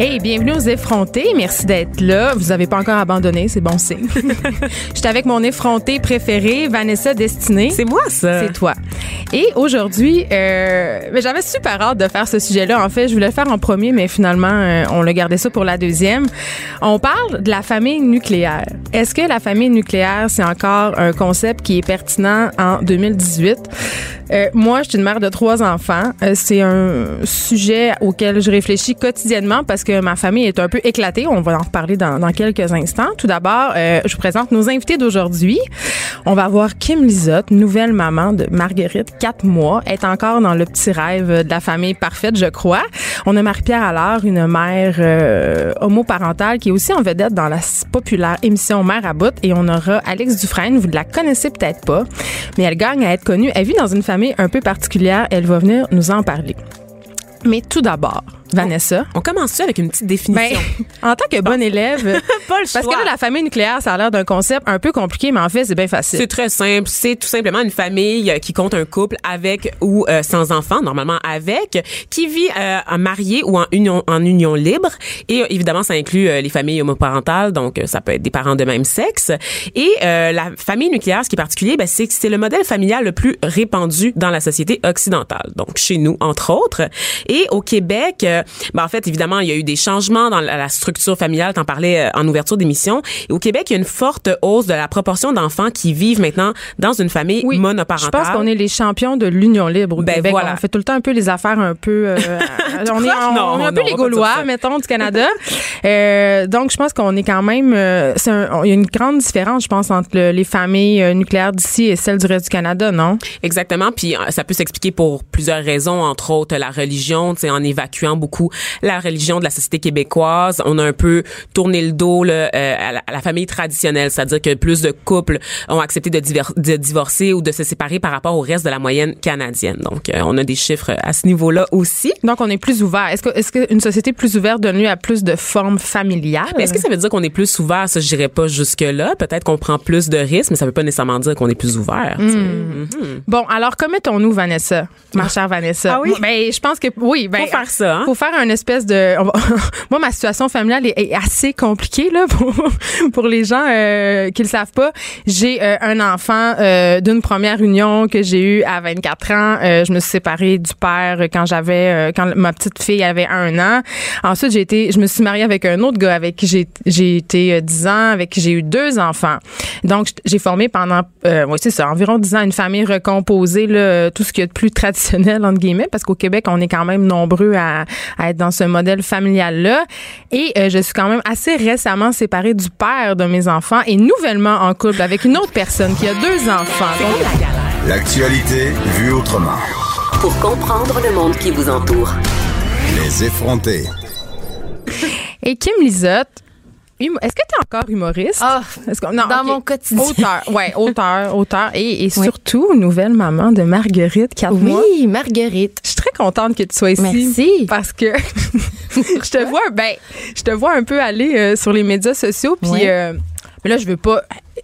Hey, bienvenue aux effrontés. Merci d'être là. Vous avez pas encore abandonné, c'est bon signe. J'étais avec mon effronté préféré, Vanessa Destinée. C'est moi, ça. C'est toi. Et aujourd'hui, euh, ben, j'avais super hâte de faire ce sujet-là. En fait, je voulais le faire en premier, mais finalement, euh, on l'a gardé ça pour la deuxième. On parle de la famille nucléaire. Est-ce que la famille nucléaire, c'est encore un concept qui est pertinent en 2018? Euh, moi, je suis une mère de trois enfants. Euh, c'est un sujet auquel je réfléchis quotidiennement parce que ma famille est un peu éclatée. On va en reparler dans, dans quelques instants. Tout d'abord, euh, je vous présente nos invités d'aujourd'hui. On va voir Kim Lizotte, nouvelle maman de Marguerite, quatre mois, est encore dans le petit rêve de la famille parfaite, je crois. On a Marie-Pierre Allard, une mère euh, homoparentale qui est aussi en vedette dans la populaire émission Mère à bout. Et on aura Alex Dufresne, vous ne la connaissez peut-être pas, mais elle gagne à être connue. Elle vit dans une famille un peu particulière. Elle va venir nous en parler. Mais tout d'abord, Vanessa. On commence ça avec une petite définition. Ben, en tant que bonne élève, Pas le parce choix. que là, la famille nucléaire, ça a l'air d'un concept un peu compliqué, mais en fait, c'est bien facile. C'est très simple. C'est tout simplement une famille euh, qui compte un couple avec ou euh, sans enfants, normalement avec, qui vit euh, en marié ou en union, en union libre. Et euh, évidemment, ça inclut euh, les familles homoparentales, donc ça peut être des parents de même sexe. Et la famille nucléaire, ce qui est particulier, ben, c'est que c'est le modèle familial le plus répandu dans la société occidentale. Donc chez nous, entre autres. Et au Québec, euh, ben, en fait, évidemment, il y a eu des changements dans la, structure familiale. T'en parlais euh, en ouverture d'émission. Au Québec, il y a une forte hausse de la proportion d'enfants qui vivent maintenant dans une famille Oui, monoparentale. Je pense qu'on est les champions de l'union libre au Ben, Québec. voilà. On fait tout le temps un peu les affaires un peu. euh, on, est, on- Non, on est un peu non, les Gaulois, mettons, du Canada. Euh, donc, je pense qu'on est quand même. euh, il y a une grande différence, je pense, entre le- les familles euh, nucléaires d'ici et celles du reste du Canada, non? Exactement. Puis euh, ça peut s'expliquer pour plusieurs raisons, entre autres la religion, en évacuant beaucoup la religion de la société québécoise. On a un peu tourné le dos là, euh, à, la, à la famille traditionnelle, c'est-à-dire que plus de couples ont accepté de, diver- de divorcer ou de se séparer par rapport au reste de la moyenne canadienne. Donc, euh, on a des chiffres à ce niveau-là aussi. Donc, on est plus ouvert. Est-ce que est-ce qu'une société plus ouverte donne lieu à plus de formes familiales? Mais est-ce que ça veut dire qu'on est plus ouvert? Ça, je dirais pas jusque-là. Peut-être qu'on prend plus de risques, mais ça veut pas nécessairement dire qu'on est plus ouvert. tu sais. Bon, alors, commettons-nous, Vanessa, ma chère Vanessa. Ah oui? Ben, je pense que oui. Ben, Faut faire ça, hein? Faut faire un espèce de. Moi, ma situation familiale est, est assez compliquée là pour pour les gens euh, qui le savent pas. J'ai euh, un enfant euh, d'une première union que j'ai eue à 24 ans. Euh, je me suis séparée du père quand j'avais euh, quand ma petite fille avait un an. Ensuite, j'ai été, je me suis mariée avec un autre gars avec qui j'ai j'ai été euh, 10 ans, avec qui j'ai eu deux enfants. Donc, j'ai formé pendant, euh, ouais, c'est ça, environ 10 ans une famille recomposée, là, tout ce qu'il y a de plus traditionnel, entre guillemets, parce qu'au Québec, on est quand même nombreux à, à être dans ce modèle familial-là. Et euh, je suis quand même assez récemment séparée du père de mes enfants et nouvellement en couple avec une autre personne qui a deux enfants. Donc, L'actualité vue autrement. Pour comprendre le monde qui vous entoure. Les effrontés. et Kim Lizotte, humo- est-ce que tu es encore humoriste? Ah, dans mon quotidien. Auteur, ouais, auteur, auteur. Et, et surtout, nouvelle maman de Marguerite, quatre mois. Oui, Marguerite. Je suis très contente que tu sois ici. Merci. Parce que je te vois, ben, je te vois un peu aller euh, sur les médias sociaux, puis euh, mais là, je veux pas,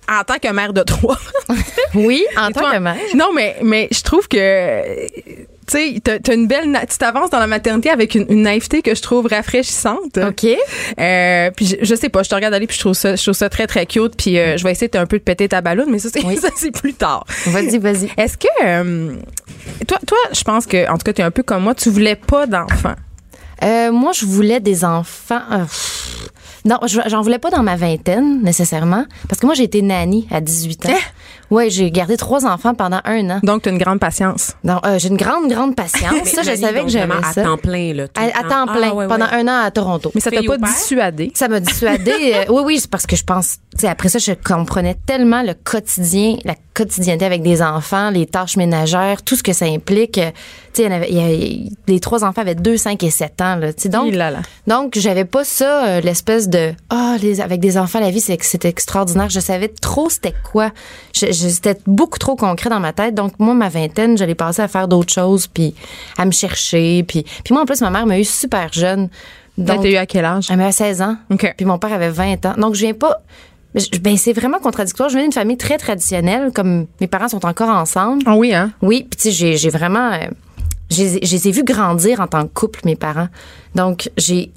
en tant que mère de trois. Oui, en tant que mère. Non, mais, mais je trouve que, tu sais, t'as une belle, tu t'avances dans la maternité avec une, une naïveté que je trouve rafraîchissante. OK. Euh, puis je, je sais pas, je te regarde aller puis je trouve ça, je trouve ça très très cute. Puis euh, je vais essayer de un peu de péter ta ballonne, mais ça c'est Oui. ça c'est plus tard. Vas-y, vas-y. Est-ce que euh, toi, toi, je pense que en tout cas tu es un peu comme moi, tu voulais pas d'enfants? Moi, je voulais des enfants. pff, non, je- j'en voulais pas dans ma vingtaine, nécessairement. Parce que moi, j'ai été nanny à 18 ans. Hein? Ouais, j'ai gardé trois enfants pendant un an. Donc tu as une grande patience. Donc, euh, j'ai une grande, grande patience. ça, je Nanny, savais donc que j'aimais vraiment ça. À temps plein, là. À, à temps. plein, Ah, ouais, pendant ouais. un an à Toronto. Mais ça t'a pas dissuadé. Ça m'a dissuadé. euh, oui, oui, c'est parce que je pense, tu sais, après ça, je comprenais tellement le quotidien, la quotidienneté avec des enfants, les tâches ménagères, tout ce que ça implique. Euh, Tu sais, il y en avait- il y a- les trois enfants avaient 2, 5 et 7 ans, là. Tu sais, donc, là là. donc, j'avais pas ça, l'espèce de ah les avec des enfants la vie c'est c'est extraordinaire. Je savais trop c'était quoi. C'était beaucoup trop concret dans ma tête. Donc moi ma vingtaine, je l'ai passé à faire d'autres choses puis à me chercher puis puis moi en plus ma mère m'a eu super jeune. Donc t'as eu à quel âge? elle avait 16 ans. Puis mon père avait 20 ans. Donc, je viens pas. Ben, c'est vraiment contradictoire. Je viens d'une famille très traditionnelle, comme mes parents sont encore ensemble. Ah oui, hein? Oui, puis tu sais, j'ai, vraiment. euh, j'ai- je les ai vus grandir en tant que couple, mes parents. Donc, j'ai.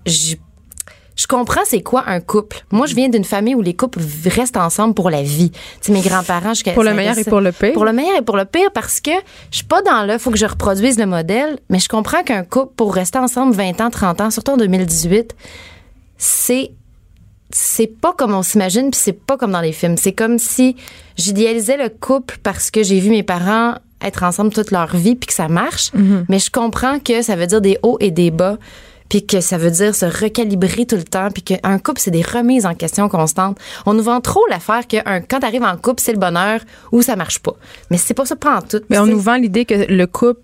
Je comprends c'est quoi un couple. Moi, je viens d'une famille où les couples restent ensemble pour la vie. Tu sais, mes grands-parents, jusqu'à Pour le meilleur et pour le pire. Pour le meilleur et pour le pire, parce que je suis pas dans le faut que je reproduise le modèle, mais je comprends qu'un couple, pour rester ensemble 20 ans, 30 ans, surtout en 2018, c'est c'est pas comme on s'imagine puis c'est pas comme dans les films. C'est comme si j'idéalisais le couple parce que j'ai vu mes parents être ensemble toute leur vie puis que ça marche, mais je comprends que ça veut dire des hauts et des bas puis que ça veut dire se recalibrer tout le temps puis qu'un couple c'est des remises en question constantes. On nous vend trop l'affaire que un, quand t'arrives en couple c'est le bonheur ou ça marche pas. Mais c'est pas ça prend tout. Mais on nous vend l'idée que le couple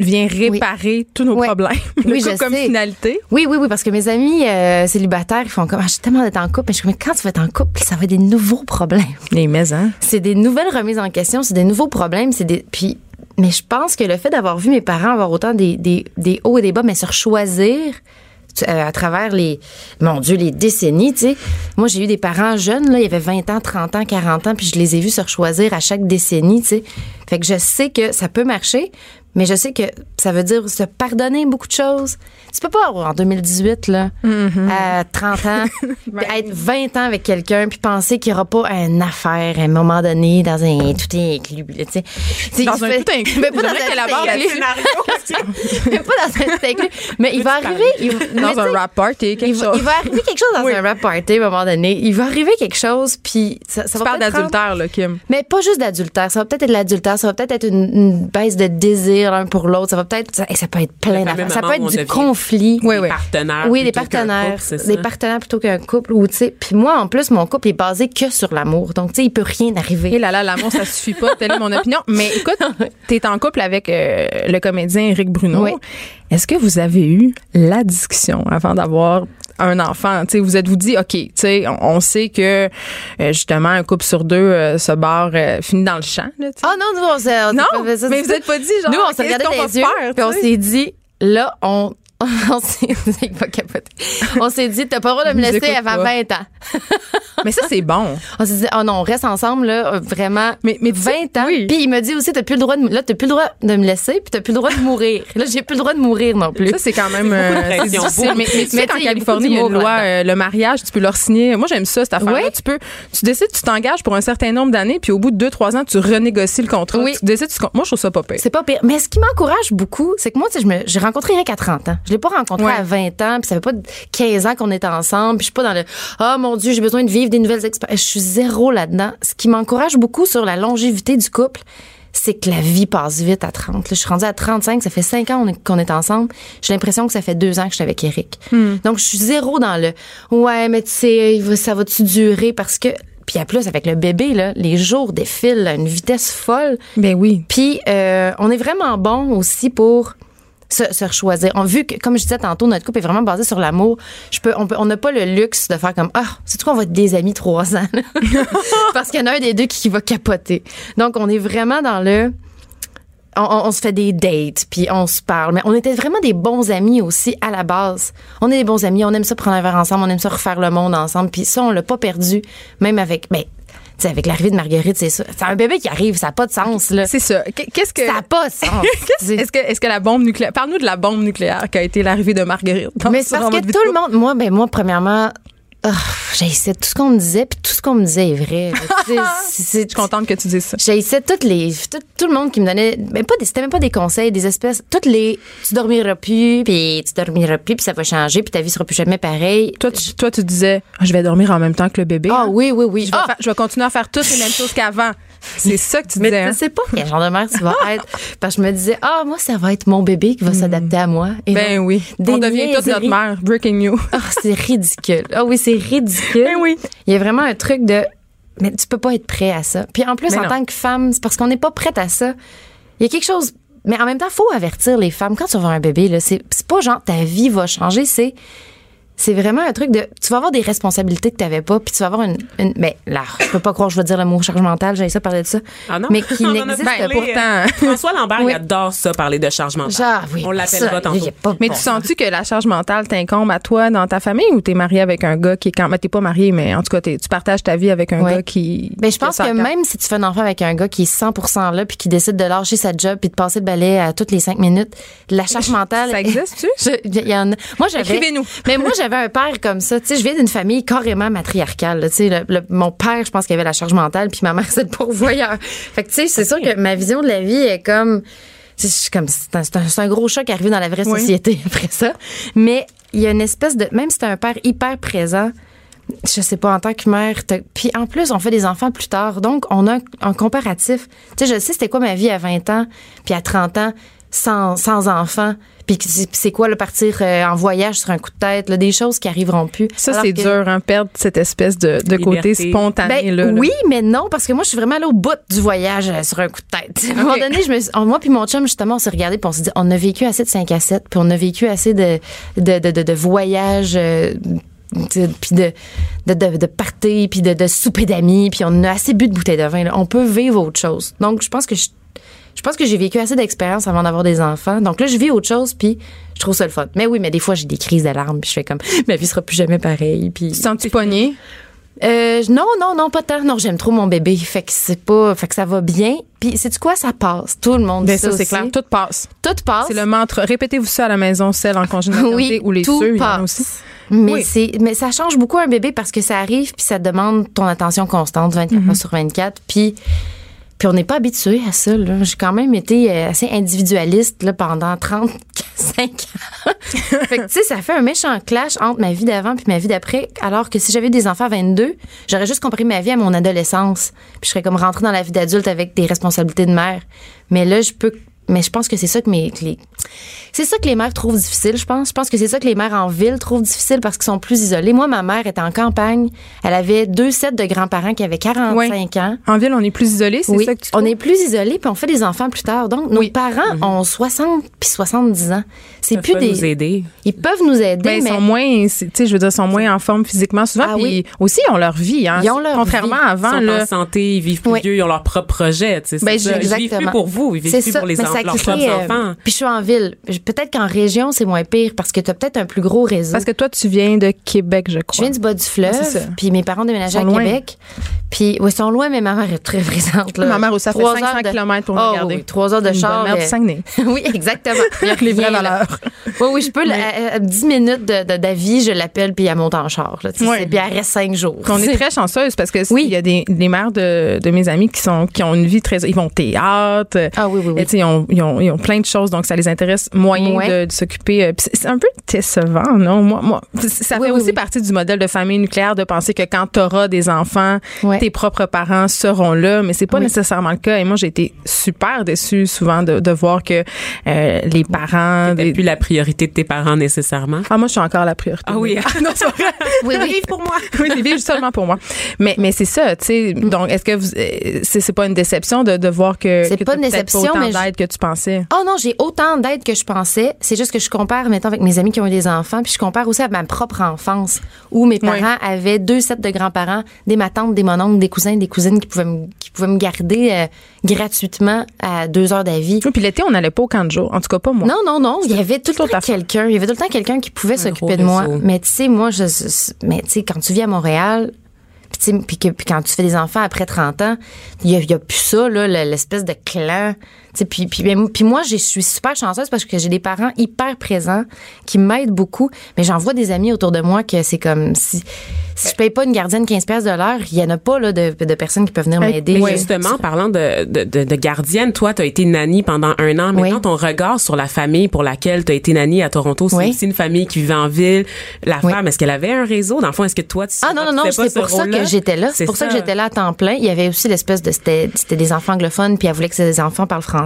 vient réparer tous nos Oui. problèmes. Le Oui, couple comme sais. finalité. Oui, oui, oui, parce que mes amis euh, célibataires, ils font comme, ah, j'ai tellement d'être en couple, mais je suis comme, mais quand tu vas être en couple, ça va être des nouveaux problèmes. Les maisons. c'est des nouvelles remises en question, c'est des nouveaux problèmes, c'est des puis mais je pense que le fait d'avoir vu mes parents avoir autant des, des, hauts et des bas, mais se choisir à travers les mon dieu les décennies, tu sais. Moi, j'ai eu des parents jeunes là, il y avait 20 ans, 30 ans, 40 ans, puis je les ai vus se choisir à chaque décennie, tu sais. Fait que je sais que ça peut marcher, mais je sais que ça veut dire se pardonner beaucoup de choses. Tu peux pas en 2018 là, à 30 ans, puis être 20 ans avec quelqu'un puis penser qu'il y aura pas une affaire à un moment donné dans un tout inclus, là, tu. Tu Dans un fait- tout inclus. Mais pas dans un tout inclus. Mais pas dans un tout inclus. Mais il va arriver, il, Dans tu un rap party, quelque il va, chose. il va arriver quelque chose dans Oui. un rap party à un moment donné. Il va arriver quelque chose, puis ça, Tu ça va parles prendre- d'adultère, là, Kim. mais pas juste d'adultère. Ça va peut-être être de l'adultère. Ça va peut-être être une, une baisse de désir l'un pour l'autre. Ça va peut-être, ça, ça peut être plein Le d'affaires. Ça peut être du conflit. Oui, Des oui. partenaires. Oui, des partenaires. couple, des ça? partenaires plutôt qu'un couple. Ou, tu sais, puis moi, en plus, mon couple est basé que sur l'amour. Donc, tu sais, il peut rien Et arriver. là là, l'amour, ça suffit pas. Telle est mon opinion. Mais écoute, t'es en couple avec euh, le comédien Eric Bruno. Oui. Est-ce que vous avez eu la discussion avant d'avoir un enfant? Tu sais, vous êtes-vous dit, OK, tu sais, on, on sait que euh, justement un couple sur deux euh, se barre, euh, finit dans le champ. Là. Ah non, nous, on s'est on s'est non, pas fait ça mais vous tout. êtes pas dit, genre, Nous, on s'est regardé dans les yeux, faire, puis on s'est dit, là, on. On s'est il dit, t'as pas le droit de me laisser avant pas. 20 ans. Mais ça, c'est bon. On s'est dit, oh non, on reste ensemble, là, vraiment. Mais- mais tu sais, 20 ans. oui. Puis il m'a dit aussi, t'as plus le droit de, là, t'as plus le droit de me laisser, puis t'as plus le droit de mourir. Là, j'ai plus le droit de mourir non plus. Ça, c'est quand même euh, c'est pression. difficile. Mais, mais Mais il y a Californie, il y a une loi, euh, le mariage, tu peux leur signer. Moi, j'aime ça, cette affaire-là. Oui. Tu peux, tu décides, tu t'engages pour un certain nombre d'années, puis au bout de deux, trois ans, tu renégocies le contrat. Oui. Tu décides, tu- moi, je trouve ça pas pire. C'est pas pire. Mais ce qui m'encourage beaucoup, c'est que moi, tu sais, je me- j'ai rencontré Eric à 30 ans. Je l'ai pas rencontré Ouais. à 20 ans, puis ça fait pas 15 ans qu'on est ensemble, puis je suis pas dans le oh mon dieu, j'ai besoin de vivre des nouvelles expériences. Je suis zéro là-dedans. Ce qui m'encourage beaucoup sur la longévité du couple, c'est que la vie passe vite à 30. Là, je suis rendue à 35, ça fait 5 ans qu'on est- ensemble. J'ai l'impression que ça fait 2 ans que je suis avec Eric. Donc je suis zéro dans le ouais, mais tu sais, ça va-tu durer? Parce que puis à plus avec le bébé là, les jours défilent à une vitesse folle. Ben oui. Puis euh, on est vraiment bon aussi pour se, se choisir. On vu que, comme je disais tantôt, notre couple est vraiment basé sur l'amour. Je peux, on peut, on n'a pas le luxe de faire comme ah, c'est quoi, on va être des amis trois ans, parce qu'il y en a un des deux qui, va capoter. Donc on est vraiment dans le on, on- on se fait des dates, puis on se parle. Mais on était vraiment des bons amis aussi à la base. On est des bons amis, on aime ça prendre un verre ensemble, on aime ça refaire le monde ensemble. Puis ça, on l'a pas perdu, même avec, ben, sais, avec l'arrivée de Marguerite, c'est ça. C'est un bébé qui arrive, ça n'a pas de sens, là. C'est ça. Qu- Qu'est-ce que. Ça n'a pas de sens. Est-ce que, est-ce que la bombe nucléaire. Parle-nous de la bombe nucléaire qui a été l'arrivée de Marguerite. Mais c'est parce que tout le monde, moi, ben moi, premièrement, j'ai essayé tout ce qu'on me disait, puis tout ce qu'on me disait est vrai. C'est- c'est- Je suis contente que tu dises ça. Essayé toutes les, tout, tout le monde qui me donnait, ben pas des, c'était même pas des conseils, des espèces, toutes les, tu dormiras plus, puis tu dormiras plus, puis ça va changer, puis ta vie sera plus jamais pareille. Toi, tu, toi, tu disais, Ah, je vais dormir en même temps que le bébé. Ah hein? oui, oui, oui. Je vais, Ah, faire- je vais continuer à faire toutes les mêmes choses qu'avant. C'est ça que tu mais disais. tu hein? sais pas quel genre de mère tu vas être. Parce que je me disais, ah, moi, ça va être mon bébé qui va s'adapter à moi. Et Ben oui. On devient toute notre mère. Breaking news. Ah, c'est ridicule. Ah oui, c'est ridicule. Ben oui. Il y a vraiment un truc de mais tu peux pas être prêt à ça. Puis en plus Mais en non. tant que femme, c'est parce qu'on n'est pas prête à ça. Il y a quelque chose mais en même temps, faut avertir les femmes quand tu vas avoir un bébé là, c'est c'est pas genre ta vie va changer, c'est c'est vraiment un truc de. Tu vas avoir des responsabilités que tu n'avais pas, puis tu vas avoir une. une mais là, je peux pas croire, que je vais dire le mot charge mentale, j'ai ça parler de ça. Ah non? Mais qui n'existe parlé, pourtant. euh, François Lambert, Oui. il adore ça, parler de charge mentale. Genre, oui. On l'appelle ça, pas tantôt. pas Mais bon tu sens. sens-tu que la charge mentale t'incombe à toi dans ta famille ou t'es marié avec un gars qui est quand. Ben, t'es pas marié, mais en tout cas, tu partages ta vie avec un Ouais. gars qui. Ben, je pense que même si tu fais un enfant avec un gars qui est 100% là puis qui décide de lâcher sa job puis de passer le balai à toutes les cinq minutes, la charge mentale. Ça existe-tu? Je- Il y en a. Moi, j'avais. Écrivez-nous. Mais moi, j'avais un père comme ça. Tu sais, je viens d'une famille carrément matriarcale. Tu sais, le- le- mon père, je pense qu'il avait la charge mentale, puis ma mère, c'est le pourvoyeur. Fait que, tu sais, c'est sûr que ma vision de la vie est comme. suis comme c'est un, c'est un- c'est un gros choc arrivé dans la vraie Oui. société après ça. Mais il y a une espèce de. Même si t'as un père hyper présent, je sais pas, en tant que mère. Puis en plus, on fait des enfants plus tard. Donc, on a un, un comparatif. Tu sais, je sais c'était quoi ma vie à 20 ans, puis à 30 ans, sans, sans enfants. Puis c'est quoi, le partir euh, en voyage sur un coup de tête, là, des choses qui arriveront plus. Ça, c'est que- dur, hein, perdre cette espèce de, de côté spontané. Ben, là, là. oui, mais non, parce que moi, je suis vraiment allée au bout du voyage euh, sur un coup de tête. À un moment donné, je me suis- moi puis mon chum, justement, on s'est regardé puis on s'est dit, on a vécu assez de 5 à 7, puis on a vécu assez de, de, de, de, de voyages, euh, puis de, de, de, de parties, puis de, de souper d'amis, puis on a assez bu de bouteilles de vin. là. On peut vivre autre chose. Donc, je pense que je, je pense que j'ai vécu assez d'expérience avant d'avoir des enfants. Donc là, je vis autre chose, puis je trouve ça le fun. Mais oui, mais des fois, j'ai des crises d'alarme, puis je fais comme, ma vie sera plus jamais pareille. Puis sens-tu pogné? euh, non, non, non, pas tant. Non, j'aime trop mon bébé. Fait que c'est pas, fait que ça va bien. Puis, c'est quoi, ça passe. Tout le monde Ben dit ça, c'est clair. Tout passe. Tout passe. C'est le mantra. Répétez-vous ça à la maison, celle en congé oui, ou les tout ceux, il y en a passe. aussi. Mais Oui. c'est, mais ça change beaucoup un bébé parce que ça arrive puis ça demande ton attention constante 24 Mhm. heures sur 24. Puis, puis on n'est pas habitué à ça. Là. J'ai quand même été euh, assez individualiste là, pendant 35 ans. fait que, tu sais, ça fait un méchant clash entre ma vie d'avant puis ma vie d'après. Alors que si j'avais des enfants à 22, j'aurais juste compris ma vie à mon adolescence. Puis je serais comme rentrée dans la vie d'adulte avec des responsabilités de mère. Mais là, je peux mais je pense que c'est ça que mes les c'est ça que les mères trouvent difficile, je pense. Je pense que c'est ça que les mères en ville trouvent difficile parce qu'ils sont plus isolés. Moi, ma mère était en campagne. Elle avait deux sets de grands-parents qui avaient 45 ans. En ville, on est plus isolé, c'est Oui, ça que tu on trouves? est plus isolés puis on fait des enfants plus tard. Donc, nos Oui. parents ont 60 puis 70 ans. C'est plus des. nous aider. Ils peuvent nous aider, Ben, ils mais sont moins, tu sais, je veux dire, sont moins en forme physiquement souvent. Ah puis oui. aussi, ils ont leur vie. Hein. Ils ont leur Contrairement vie. à Ils avant, sont là. en santé, ils vivent plus Oui. vieux, ils ont leur propre projet. tu sais, Ben, c'est ça. Ils vivent plus pour vous, ils vivent plus ça, pour les mais enfants, ça leurs crée, propres euh, enfants. Puis je suis en ville. Je- Peut-être qu'en région, c'est moins pire parce que tu as peut-être un plus gros réseau. Parce que toi, tu viens de Québec, je Je crois. viens du bas du fleuve, Ah, c'est ça. puis mes parents déménageaient à Ils sont loin. Québec. Puis, oui, ils sont loin, mais ma mère est très présente. Là. Ma mère aussi, ça fait Trois 500 heures de- kilomètres pour me Oh, regarder. oui, trois heures de char. oui, exactement. Il y a Les vraies valeurs. Oui, oui, je peux, à, à 10 minutes de- de- d'avis, je l'appelle, puis elle monte en char. Là, c'est- Puis elle reste 5 jours. On est très chanceuse parce que Oui. il y a des, des mères de, de mes amis qui sont qui ont une vie très ils vont au théâtre Ah oui, oui, oui. Et, ils, ont, ils, ont, ils ont plein de choses donc ça les intéresse moyen Ouais. de, de s'occuper euh, c'est un peu décevant non? Moi moi ça Oui, fait oui, aussi oui. partie du modèle de famille nucléaire de penser que quand tu auras des enfants Ouais. tes propres parents seront là mais c'est pas Oui. nécessairement le cas et moi j'ai été super déçue souvent de, de voir que euh, les parents C'était des- plus la priorité de tes parents nécessairement? ah moi je suis encore la priorité Ah oui. non c'est vrai Oui, oui. Vive pour moi. oui, ils vivent seulement pour moi. Mais, mais c'est ça, tu sais. Donc, est-ce que vous, euh, c'est, c'est pas une déception de, de voir que, C'est que pas une déception, pas autant mais je- d'aide que tu pensais? Oh non, j'ai autant d'aide que je pensais. C'est juste que je compare maintenant avec mes amis qui ont eu des enfants, puis je compare aussi à ma propre enfance, où mes Oui. parents avaient deux sets de grands-parents, des ma tante, des mon oncle, des cousins, des cousines qui pouvaient me, qui pouvaient me garder euh, gratuitement à deux heures d'avis. Oui, puis l'été, on n'allait pas au camp de jour. En tout cas, pas moi. Non, non, non. Il y avait tout le Toute temps affaire. quelqu'un. Il y avait tout le temps quelqu'un qui pouvait s'occuper de moi. réseau. Mais tu sais, moi, je, mais tu sais, quand tu vis à Montréal, puis quand tu fais des enfants après 30 ans, il y a, plus ça, l'espèce de clan. Puis, puis, puis moi, je suis super chanceuse parce que j'ai des parents hyper présents qui m'aident beaucoup. Mais j'en vois des amis autour de moi que c'est comme si, si je paye pas une gardienne 15 pièces de l'heure, il y en a pas, là, de, de personnes qui peuvent venir m'aider. Mais justement, parlant de, de, gardienne, toi, tu as été nanny pendant un an. Maintenant, Oui. ton regard sur la famille pour laquelle tu as été nanny à Toronto, c'est Oui. aussi une famille qui vivait en ville. La Oui. femme, est-ce qu'elle avait un réseau? Dans le fond, est-ce que toi, tu Ah non, non, non, c'est ce pour ça que j'étais là. C'est pour ça. que j'étais là à temps plein. Il y avait aussi l'espèce de. C'était c'était des enfants anglophones, puis elle voulait que ses enfants parlent français.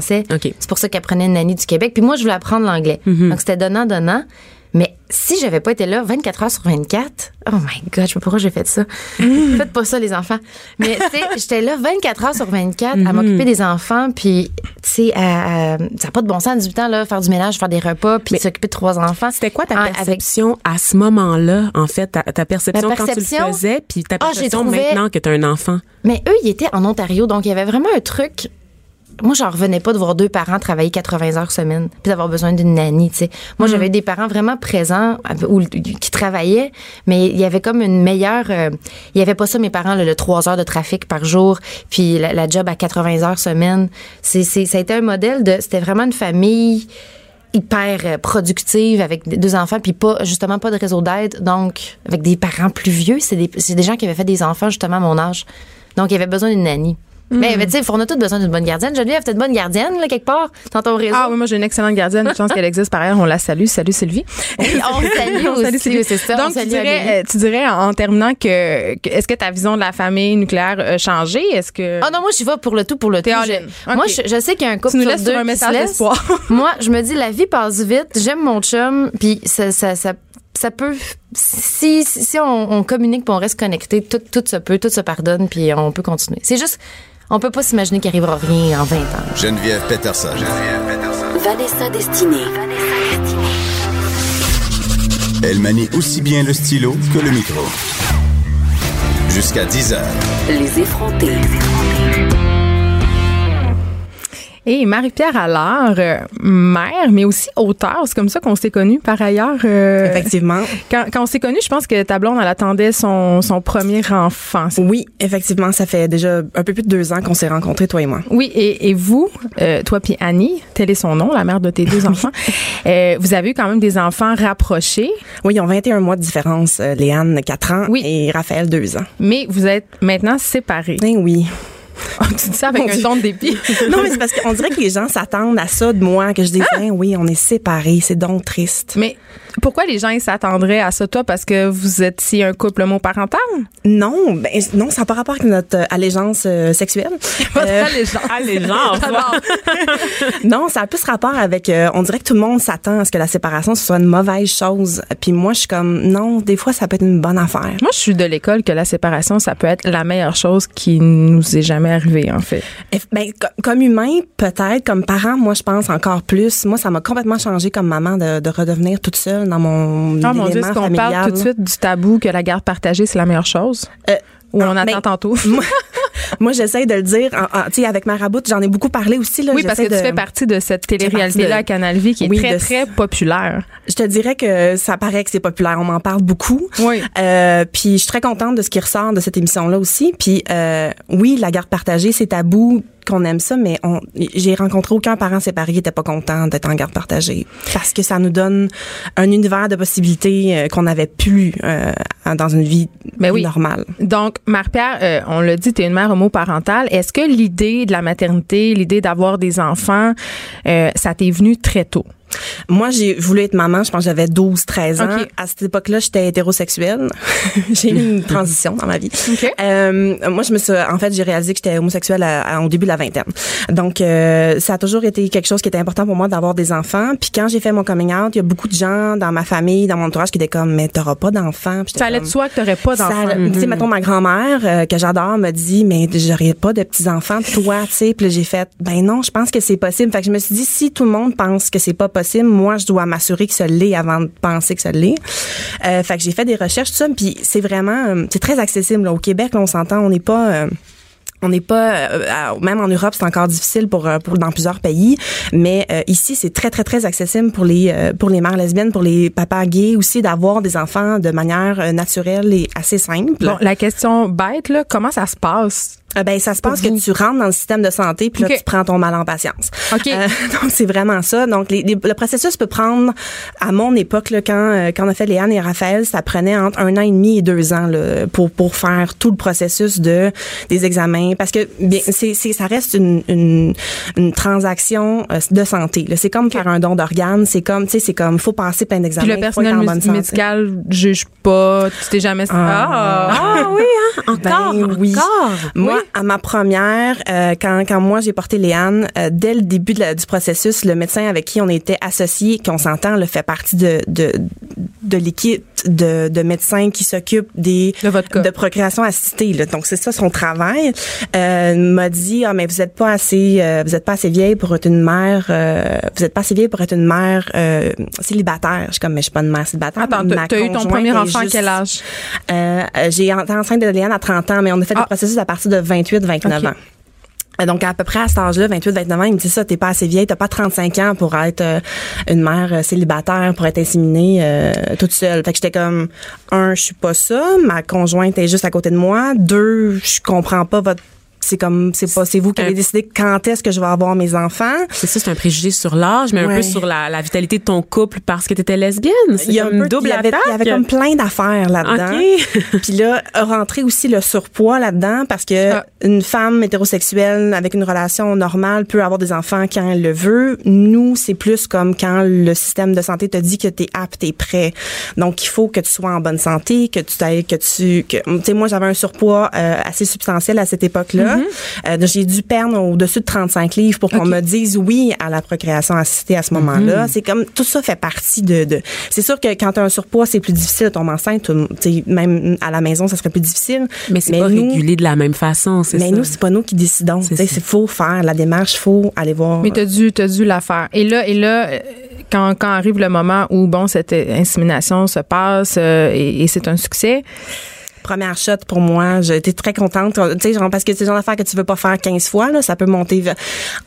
C'est pour ça qu'elle prenait une nanny du Québec. Puis moi, je voulais apprendre l'anglais. Mm-hmm. Donc c'était donnant-donnant. Mais si j'avais pas été là 24 heures sur 24, oh my God, je sais pas pourquoi j'ai fait ça. Mm-hmm. Faites pas ça, les enfants. Mais tu sais, j'étais là 24 heures sur 24 Mm-hmm. à m'occuper des enfants. Puis sais, à- à- ça n'a pas de bon sens à 18 ans, là, faire du ménage, faire des repas, puis s'occuper de trois enfants. C'était quoi ta Ah, avec- perception à ce moment-là, en fait, ta, ta perception, quand tu le faisais, puis ta Ah, perception maintenant que tu as un enfant? Mais eux, ils étaient en Ontario, donc il y avait vraiment un truc. Moi, j'en revenais pas de voir deux parents travailler 80 heures semaine, puis d'avoir besoin d'une nanny, tu sais. Moi, Hmm. j'avais des parents vraiment présents ou qui travaillaient, mais il y avait comme une meilleure. euh, il y avait pas ça, mes parents, là, le 3 heures de trafic par jour, puis la, la job à 80 heures semaine. C'est, c'est, ça a été un modèle de. C'était vraiment une famille hyper euh, productive avec deux enfants puis pas justement pas de réseau d'aide donc avec des parents plus vieux c'est des, c'est des gens qui avaient fait des enfants justement à mon âge donc il y avait besoin d'une nanny mais mais tu sais on a tous besoin d'une bonne gardienne Geneviève t'es une bonne gardienne là quelque part dans ton réseau Ah oui, moi j'ai une excellente gardienne. Je pense qu'elle existe par ailleurs. On la salue. Salut Sylvie. on salue On salue aussi, Sylvie. oui, c'est ça on Donc tu dirais, euh, tu dirais en, terminant que, que- est-ce que ta vision de la famille nucléaire a changé? Est-ce que Ah non, moi, j'y vais pour le tout, pour le tout. Je- in. Moi, je, je sais qu'il y a un couple Tu nous sur laisses deux sur un qui message d'espoir. moi, je me dis, la vie passe vite. J'aime mon chum, puis ça, ça, ça, ça peut... Si, si, si on, on communique puis on reste connecté, tout, tout se peut, tout se pardonne, puis on peut continuer. C'est juste... On peut pas s'imaginer qu'il arrivera rien en 20 ans. Geneviève Peterson. Vanessa Destinée. Elle manie aussi bien le stylo que le micro. Jusqu'à 10 heures. Les effrontés. Et Marie-Pierre Allard, euh, mère, mais aussi auteur. C'est comme ça qu'on s'est connus par ailleurs. euh, Effectivement. Quand, quand on s'est connus, je pense que ta blonde, elle attendait son, son premier enfant. Oui, effectivement, ça fait déjà un peu plus de deux ans qu'on s'est rencontrés, toi et moi. Oui, et, et vous, euh, toi puis Annie, tel est son nom, la mère de tes deux enfants, euh, vous avez eu quand même des enfants rapprochés, Oui, ils ont 21 mois de différence. Léane, 4 ans, Oui. et Raphaël, 2 ans. mais vous êtes maintenant séparés. Ben oui. tu dis ça avec Mon un ton de dépit. non, mais c'est parce qu'on dirait que les gens s'attendent à ça de moi, que je dise, Ben oui, on est séparés, c'est donc triste. Mais pourquoi les gens ils s'attendraient à ça, toi? Parce que vous étiez un couple homoparental? Non, ben non, ça n'a pas rapport avec notre euh, allégeance euh, sexuelle. Euh, gens. Ah, les gens, non, ça a plus rapport avec, euh, on dirait que tout le monde s'attend à ce que la séparation ce soit une mauvaise chose. Puis moi, je suis comme, non, des fois, ça peut être une bonne affaire. Moi, je suis de l'école que la séparation, ça peut être la meilleure chose qui nous est jamais arrivée, en fait. Ben, co- comme humain, peut-être. Comme parent, moi, je pense encore plus. Moi, ça m'a complètement changé comme maman de, de redevenir toute seule dans mon Ah mon Dieu, est-ce qu'on parle tout de suite du tabou que la garde partagée, c'est la meilleure chose? Euh, Ou on ah, attend ben, tantôt? moi, moi, j'essaie de le dire. Tu sais, avec Marabout, j'en ai beaucoup parlé aussi. Là, Oui, parce que tu fais partie de cette télé-réalité-là à Canal Vie qui est Oui, très, de- très populaire. Je te dirais que ça paraît que c'est populaire. On m'en parle beaucoup. Oui. Euh, puis je suis très contente de ce qui ressort de cette émission-là aussi. Puis euh, oui, la garde partagée, c'est tabou qu'on aime ça, mais on, j'ai rencontré aucun parent séparé qui était pas content d'être en garde partagée parce que ça nous donne un univers de possibilités euh, qu'on n'avait plus euh, dans une vie Ben oui. normale. Donc, Marie-Pierre, euh, on l'a dit, tu es une mère homoparentale. Est-ce que l'idée de la maternité, l'idée d'avoir des enfants, euh, ça t'est venu très tôt? Moi, j'ai voulu être maman, je pense que j'avais 12, 13 ans. Ok. À cette époque-là, j'étais hétérosexuelle. j'ai eu une transition dans ma vie. Ok. Euh, moi, je me suis, en fait, j'ai réalisé que j'étais homosexuelle à- à- au début de la vingtaine. Donc, euh, ça a toujours été quelque chose qui était important pour moi d'avoir des enfants. Puis quand j'ai fait mon coming out, il y a beaucoup de gens dans ma famille, dans mon entourage qui étaient comme, mais t'auras pas d'enfants. Ça allait de soi que t'aurais pas d'enfants. Tu sais, mettons, ma grand-mère, euh, que j'adore, me dit, mais j'aurais pas de petits-enfants, toi, tu sais. Puis j'ai fait, ben non, je pense que c'est possible. Fait que je me suis dit, si tout le monde pense que c'est pas possible, moi, je dois m'assurer que ça l'est avant de penser que ça l'est. Euh, fait que j'ai fait des recherches, tout ça. Puis c'est vraiment, euh, c'est très accessible. Au Québec, on s'entend, on n'est pas... euh, on n'est pas euh, même en Europe c'est encore difficile pour pour dans plusieurs pays mais ici c'est très très très accessible pour les pour les mères lesbiennes pour les papas gays aussi d'avoir des enfants de manière naturelle et assez simple Bon, la question bête, là, comment ça se passe? Euh, ben ça se passe que tu rentres dans le système de santé puis là tu prends ton mal en patience. OK. Euh, donc c'est vraiment ça. Donc les- les- le processus peut prendre à mon époque là, quand euh, quand on a fait Léane et Raphaël, ça prenait entre un an et demi et deux ans là, pour pour faire tout le processus de des examens parce que bien c'est c'est ça reste une une, une transaction euh, de santé. là. C'est comme faire un don d'organes. C'est comme tu sais c'est comme faut passer plein d'examens. Puis le faut personnel être en mus- bonne santé. médical juge pas, tu t'es jamais... Ah! Ah oui, hein? Encore, Ben oui. encore? Moi, Oui. À ma première, euh, quand, quand moi j'ai porté Léane, euh, dès le début du processus, le médecin avec qui on était associés, qu'on s'entend, le fait partie de, de de l'équipe de, de médecins qui s'occupent des De votre cas. de procréation assistée. Là. Donc c'est ça son travail. Euh, m'a dit ah mais vous êtes pas assez euh, vous êtes pas assez vieille pour être une mère euh, vous êtes pas assez vieille pour être une mère euh, célibataire. Je suis comme mais je suis pas une mère célibataire. Attends, t'as eu ton premier enfant à quel âge? euh, j'ai été enceinte de Léane à 30 ans, mais on a fait Ah. le processus à partir de 28, 29 Ok. ans. Euh, Donc, à peu près à cet âge-là, 28, 29 ans, il me dit ça, t'es pas assez vieille, t'as pas 35 ans pour être euh, une mère euh, célibataire, pour être inséminée toute seule. Fait que j'étais comme, un, je suis pas ça, ma conjointe est juste à côté de moi. Deux, je comprends pas votre... C'est comme, c'est pas, c'est vous qui avez Un- décidé quand est-ce que je vais avoir mes enfants. C'est ça, c'est un préjugé sur l'âge, mais un peu sur la, la vitalité de ton couple parce que tu étais lesbienne. C'est Il y a un comme peu, une double il y avait, attaque. il y avait comme plein d'affaires là-dedans. OK. Puis là, a rentré aussi le surpoids là-dedans parce que Ah. une femme hétérosexuelle avec une relation normale peut avoir des enfants quand elle le veut. Nous, c'est plus comme quand le système de santé te dit que tu es apte et prêt. Donc, il faut que tu sois en bonne santé, que tu que tu, que, tu sais, moi, j'avais un surpoids euh, assez substantiel à cette époque-là. Euh, donc, j'ai dû perdre au-dessus de 35 livres pour qu'on me dise oui à la procréation assistée à ce moment-là. C'est comme, tout ça fait partie de, de c'est sûr que quand tu as un surpoids, c'est plus difficile de tomber enceinte. Même à la maison, ça serait plus difficile. Mais c'est pas nous, régulé de la même façon, c'est ça. mais nous, c'est pas nous qui décidons. C'est faut faire la démarche, faut aller voir. Mais t'as dû, t'as dû la faire. Et là, et là, euh, quand, quand arrive le moment où bon cette insémination se passe euh, et, et c'est un succès, Première shot pour moi, j'ai été très contente. Tu sais, genre, parce que c'est genre d'affaire que tu veux pas faire 15 fois, là, ça peut monter.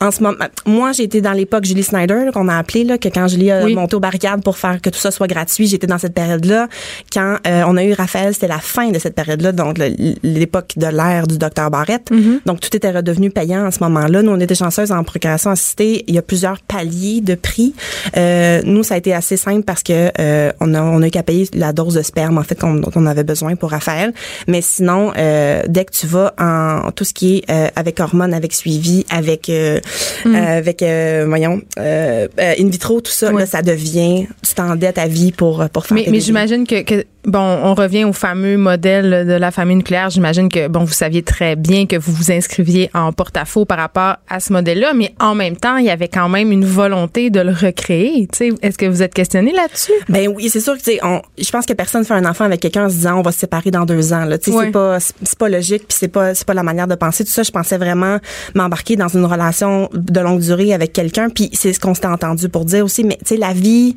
En ce moment, moi, j'ai été dans l'époque Julie Snyder, qu'on a appelé, là, que quand Julie a Oui. monté aux barricades pour faire que tout ça soit gratuit, j'étais dans cette période-là. Quand euh, on a eu Raphaël, c'était la fin de cette période-là, donc l'époque de l'ère du docteur Barrette. Donc, tout était redevenu payant en ce moment-là. Nous, on était chanceuses en procréation assistée. Il y a plusieurs paliers de prix. Euh, nous, ça a été assez simple parce que euh, on a on a eu qu'à payer la dose de sperme en fait qu'on avait besoin pour Raphaël. Mais sinon, euh, dès que tu vas en tout ce qui est euh, avec hormones, avec suivi, avec euh, euh, avec voyons in vitro, tout ça, Oui. là, ça devient tu t'endettes à vie pour pour faire mais, mais j'imagine que, que bon, on revient au fameux modèle de la famille nucléaire. J'imagine que bon, vous saviez très bien que vous vous inscriviez en porte-à-faux par rapport à ce modèle-là, mais en même temps, il y avait quand même une volonté de le recréer. Tu sais, est-ce que vous êtes questionné là-dessus? Ben oui, c'est sûr que tu sais, on, je pense que personne fait un enfant avec quelqu'un en se disant on va se séparer dans deux ans. Là, Ouais. c'est pas, c'est c'est pas logique, puis c'est pas, c'est pas la manière de penser. Tout ça, je pensais vraiment m'embarquer dans une relation de longue durée avec quelqu'un, puis c'est ce qu'on s'était entendu pour dire aussi. Mais tu sais, la vie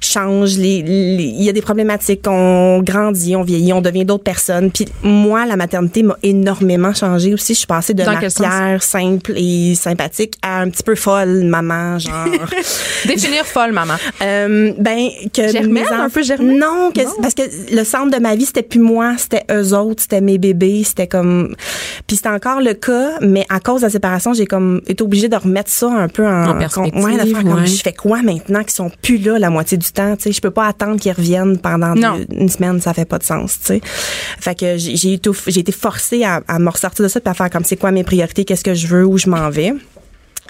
change, les, il y a des problématiques, on grandit, on vieillit, on devient d'autres personnes. Puis moi, la maternité m'a énormément changé aussi. Je suis passée de matière simple et sympathique à un petit peu folle, maman, genre. Définir folle, maman. Euh, ben que Germaine, mes un peu germaine? Non, que- Non. parce que le centre de ma vie c'était plus moi, c'était eux autres, c'était mes bébés, c'était comme puis c'était encore le cas, mais à cause de la séparation, j'ai comme été obligée de remettre ça un peu en, En perspective, ouais, de faire comme, ouais. je fais quoi maintenant qu'ils sont plus là la moitié du temps, tu sais, je peux pas attendre qu'ils reviennent pendant deux- une semaine, ça fait pas de sens, tu sais? Fait que j'ai j'ai été forcée à, à me ressortir de ça puis à faire comme c'est quoi mes priorités, qu'est-ce que je veux, où je m'en vais.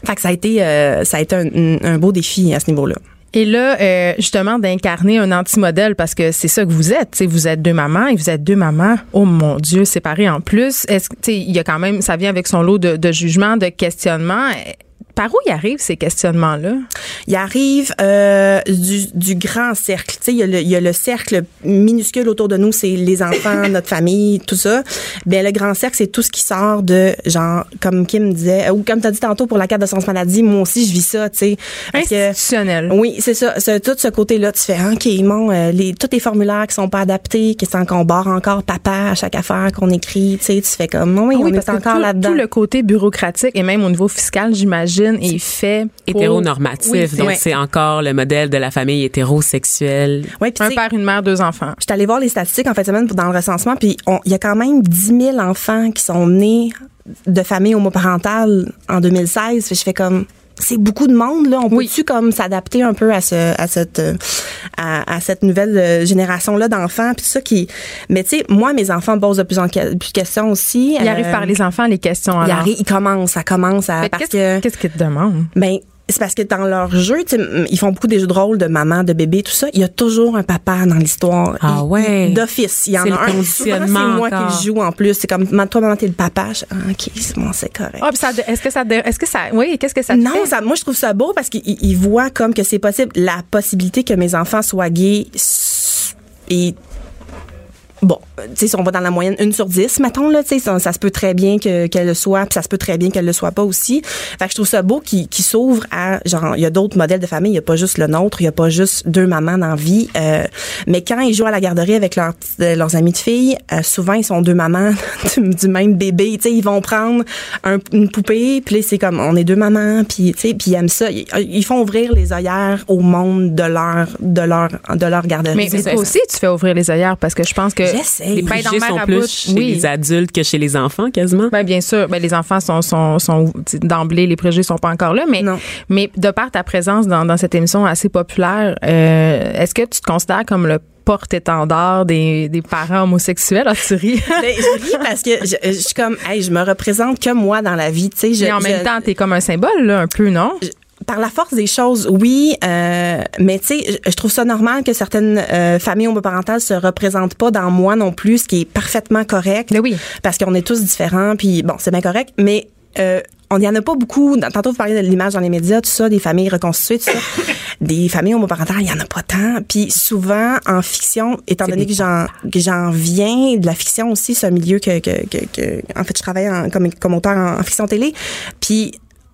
Fait que ça a été euh, ça a été un beau défi à ce niveau-là. Et là, euh, justement, d'incarner un anti-modèle, parce que c'est ça que vous êtes. Vous êtes deux mamans et vous êtes deux mamans, oh mon Dieu, séparées en plus. Est-ce il y a quand même, ça vient avec son lot de, de jugements, de questionnements. Par où y arrivent ces questionnements-là? Il arrive euh, du, du grand cercle. Tu sais, il y, a le, il y a le cercle minuscule autour de nous, c'est les enfants, notre famille, tout ça. Bien, le grand cercle, c'est tout ce qui sort de, genre, comme Kim disait, ou comme tu as dit tantôt pour la carte de sens maladie, moi aussi, je vis ça, tu sais. Parce que- Institutionnel. oui, c'est ça. C'est tout ce côté-là, tu fais, OK, bon, euh, les, tous les formulaires qui sont pas adaptés, qui sont qu'on barre encore papa à chaque affaire qu'on écrit, tu sais, tu fais comme, oui, Ah on oui, est parce que encore là-dedans. tout le côté bureaucratique et même au niveau fiscal, j'imagine, est fait pour- Hétéronormatif. Oui, donc, ouais. c'est encore le modèle de la famille hétérosexuelle. Ouais, puis un père, une mère, deux enfants. Je suis allée voir les statistiques en fait semaine dans le recensement, puis on- il y a quand même 10 000 enfants qui sont nés de familles homoparentales en 2016. Fait je fais comme c'est beaucoup de monde là. On Oui. peut-tu comme s'adapter un peu à ce à cette euh, à, à cette nouvelle génération là d'enfants puis ça qui. Mais tu sais, moi mes enfants posent de plus en plus de questions aussi. Il Euh, arrive par les enfants, les questions. Ils alors. arrivent, ils commencent, ça commence à parce qu'est-ce, que qu'est-ce qu'ils te demandent? ben c'est parce que dans leur jeu, tu sais, m- ils font beaucoup des jeux de rôle de maman, de bébé, tout ça. Il y a toujours un papa dans l'histoire. Ah ouais. D'office, il y en a un. C'est moi encore. qui le joue en plus. C'est comme toi, maman, t'es le papa. Je- ah, ok, c'est bon, c'est correct. Ah, est-ce que ça, est-ce que ça, oui, qu'est-ce que ça te non, fait? ça, moi je trouve ça beau parce qu'ils ils voient comme que c'est possible. La possibilité que mes enfants soient gays, et Bon, tu sais, si on va dans la moyenne une sur dix, mettons, là, tu sais, ça, ça se peut très bien que, qu'elle le soit, puis ça se peut très bien qu'elle le soit pas aussi. Fait que je trouve ça beau qui, qui s'ouvre à, genre, il y a d'autres modèles de famille, il y a pas juste le nôtre, il y a pas juste deux mamans dans la vie. Euh, mais quand ils jouent à la garderie avec leurs, euh, leurs amis de filles, euh, souvent, ils sont deux mamans du, du même bébé. Tu sais, ils vont prendre un- une poupée, puis là, c'est comme, on est deux mamans, puis, tu sais, puis ils aiment ça. Ils, ils font ouvrir les œillères au monde de leur, de leur, de leur garderie. Mais, mais toi aussi, tu fais ouvrir les œillères parce que je pense que. Les préjugés sont à plus bout, chez oui. les adultes que chez les enfants, quasiment. Ben, bien sûr, ben, les enfants sont, sont, sont d'emblée, les préjugés sont pas encore là, mais, Non. mais de par ta présence dans, dans cette émission assez populaire, euh, est-ce que tu te considères comme le porte-étendard des, des parents homosexuels? As-tu ri? Ben, je ris parce que je, je suis comme, hey, je me représente que moi dans la vie, tu sais. Mais en même temps, t'es comme un symbole, là, un peu, non? Par la force des choses, oui, euh, mais tu sais, je- trouve ça normal que certaines euh, familles homoparentales se représentent pas dans moi non plus, ce qui est parfaitement correct. Mais oui. Parce qu'on est tous différents, puis bon, c'est bien correct, mais euh, on y en a pas beaucoup. Tantôt, vous parliez de l'image dans les médias, tout ça, des familles reconstituées, tout ça. des familles homoparentales, il y en a pas tant. Puis souvent, en fiction, étant donné que j'en que j'en viens, de la fiction aussi, c'est un milieu que, que, que, que- en fait, je travaille en- comme, comme auteur en, en fiction télé. Puis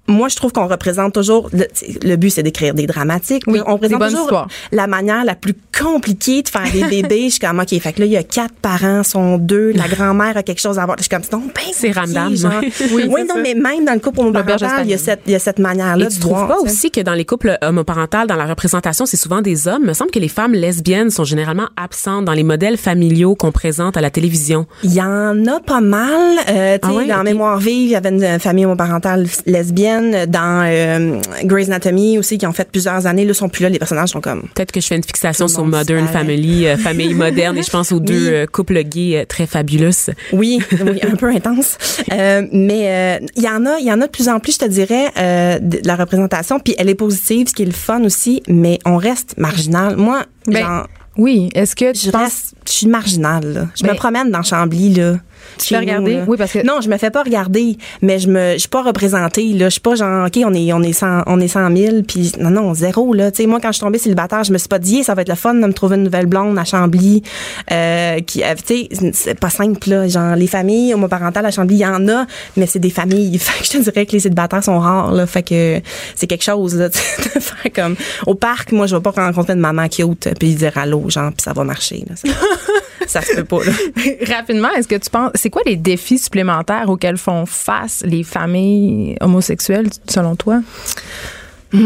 moi, je trouve qu'on représente toujours. Le, le but, c'est d'écrire des dramatiques. Oui, on des présente bonnes toujours histoires. la manière la plus compliquée de faire des bébés. je suis comme, OK, fait que là, il y a quatre parents, sont deux. La grand-mère a quelque chose à voir. Je suis comme, non, ben, C'est random, genre. oui. Oui, non, ça. mais même dans le couple homoparental, il y a cette, il y a cette manière-là Et de tu trouves voir. pas aussi que dans les couples homoparentales, dans la représentation, c'est souvent des hommes? Il me semble que les femmes lesbiennes sont généralement absentes dans les modèles familiaux qu'on présente à la télévision. Il y en a pas mal. Euh, tu sais, Ah dans ok. Mémoire vive, il y avait une famille homoparentale lesbienne. Dans euh, Grey's Anatomy aussi, qui ont fait plusieurs années, là, sont plus là. Les personnages sont comme Peut-être que je fais une fixation sur Modern. Family, euh, famille moderne, et je pense aux deux Oui. euh, couples gays euh, très fabuleux. Oui, oui, un peu intense. Euh, mais euh, il y en a, il y en a de plus en plus, je te dirais, euh, de de la représentation. Puis elle est positive, ce qui est le fun aussi. Mais on reste marginal. Moi, Ben, genre, Oui. Est-ce que tu je penses. reste, je suis marginale. Là. Je Ben, me promène dans Chambly là. Tu nous, regardé? là. Oui, parce que- non, je me fais pas regarder, mais je me, je suis pas représentée là. Je suis pas genre, ok, on est, on est 100, on est 100 000, puis non, non, zéro là. Tu sais, moi quand je suis tombée célibataire, je me suis pas dit, ça va être le fun de me trouver une nouvelle blonde à Chambly, euh, qui, euh, tu sais, c'est pas simple là. Genre les familles homoparentales à Chambly, il y en a, mais c'est des familles. Fait que je te dirais que les célibataires sont rares là. Fait que c'est quelque chose là, de faire comme au parc. Moi, je vais pas rencontrer une maman cute puis dire allô, genre, puis ça va marcher. Là. Ça, se peut pas là. Rapidement, est-ce que tu penses, c'est quoi les défis supplémentaires auxquels font face les familles homosexuelles, selon toi? je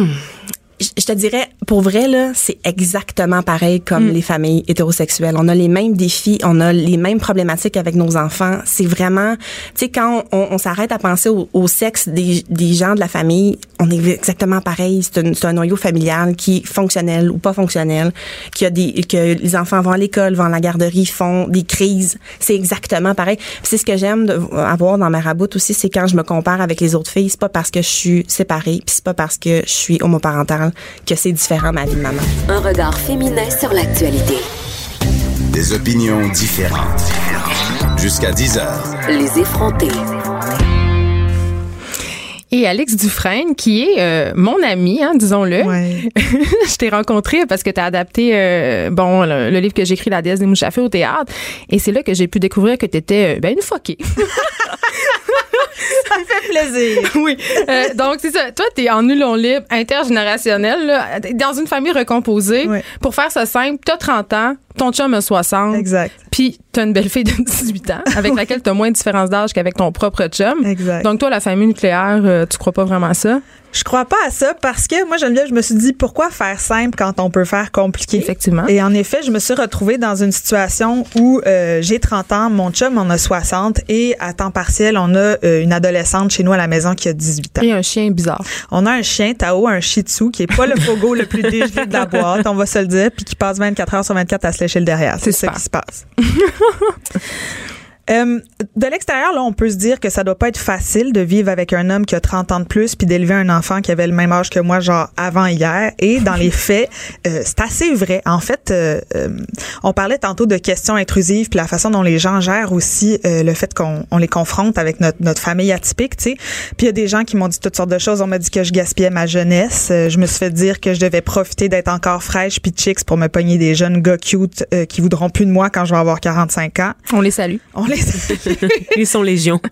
je te dirais, pour vrai, là, c'est exactement pareil comme les familles hétérosexuelles. On a les mêmes défis, on a les mêmes problématiques avec nos enfants. C'est vraiment, tu sais, quand on, on s'arrête à penser au, au sexe des, des gens de la famille, on est exactement pareil. C'est un, noyau familial qui est fonctionnel ou pas fonctionnel, qui a des, que les enfants vont à l'école, vont à la garderie, font des crises. C'est exactement pareil. C'est ce que j'aime avoir dans ma raboute aussi, c'est quand je me compare avec les autres filles, c'est pas parce que je suis séparée, puis c'est pas parce que je suis homoparentale que c'est différent ma vie de maman. Un regard féminin sur l'actualité. Des opinions différentes. Jusqu'à 10 heures. Les effrontés. Et Alex Dufresne, qui est euh, mon ami, hein, disons-le. Ouais. je t'ai rencontré parce que tu as adapté euh, bon le, le livre que j'ai écrit La déesse des mouches à feu au théâtre. Et c'est là que j'ai pu découvrir que tu étais ben, une foquée. Plaisir. oui. Euh, donc, c'est ça. Toi, tu es en nulon libre, intergénérationnel, là, dans une famille recomposée. Oui. Pour faire ça simple, tu as 30 ans, ton chum a 60. Exact. Puis, tu as une belle fille de 18 ans avec laquelle tu as moins de différence d'âge qu'avec ton propre chum. Exact. Donc, toi, la famille nucléaire, euh, tu crois pas vraiment à ça? Je crois pas à ça parce que moi, Geneviève, je me suis dit pourquoi faire simple quand on peut faire compliqué? Effectivement. Et en effet, je me suis retrouvée dans une situation où euh, j'ai 30 ans, mon chum en a 60 et à temps partiel, on a euh, une adolescente chez nous à la maison qui a 18 ans. Et un chien bizarre. On a un chien, Tao, un Shih Tzu, qui est pas le pogo le plus dégelé de la boîte, on va se le dire, puis qui passe 24 heures sur 24 à se lécher le derrière. C'est ça qui se passe. Euh, de l'extérieur, là, on peut se dire que ça doit pas être facile de vivre avec un homme qui a 30 ans de plus puis d'élever un enfant qui avait le même âge que moi, genre avant hier. Et dans les faits, euh, c'est assez vrai. En fait, euh, euh, on parlait tantôt de questions intrusives puis la façon dont les gens gèrent aussi euh, le fait qu'on on les confronte avec notre, notre famille atypique, tu sais. Puis il y a des gens qui m'ont dit toutes sortes de choses. On m'a dit que je gaspillais ma jeunesse. Euh, je me suis fait dire que je devais profiter d'être encore fraîche puis chicks pour me pogner des jeunes gars cute euh, qui voudront plus de moi quand je vais avoir 45 ans. On les salue. On les Ils sont légion.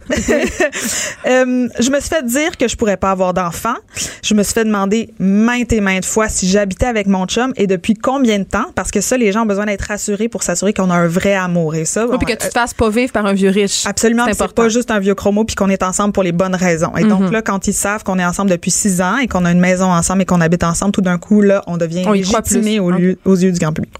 Euh, je me suis fait dire que je pourrais pas avoir d'enfants. Je me suis fait demander maintes et maintes fois si j'habitais avec mon chum et depuis combien de temps? Parce que ça les gens ont besoin d'être rassurés pour s'assurer qu'on a un vrai amour et ça Oui, bon, puis que tu euh, te fasses pas vivre par un vieux riche. Absolument, C'est pas juste un vieux chromo puis qu'on est ensemble pour les bonnes raisons. Et Mhm. donc là, quand ils savent qu'on est ensemble depuis six ans et qu'on a une maison ensemble et qu'on habite ensemble, tout d'un coup là, on devient On y croit légitimé plus. au lieu- aux yeux du grand public.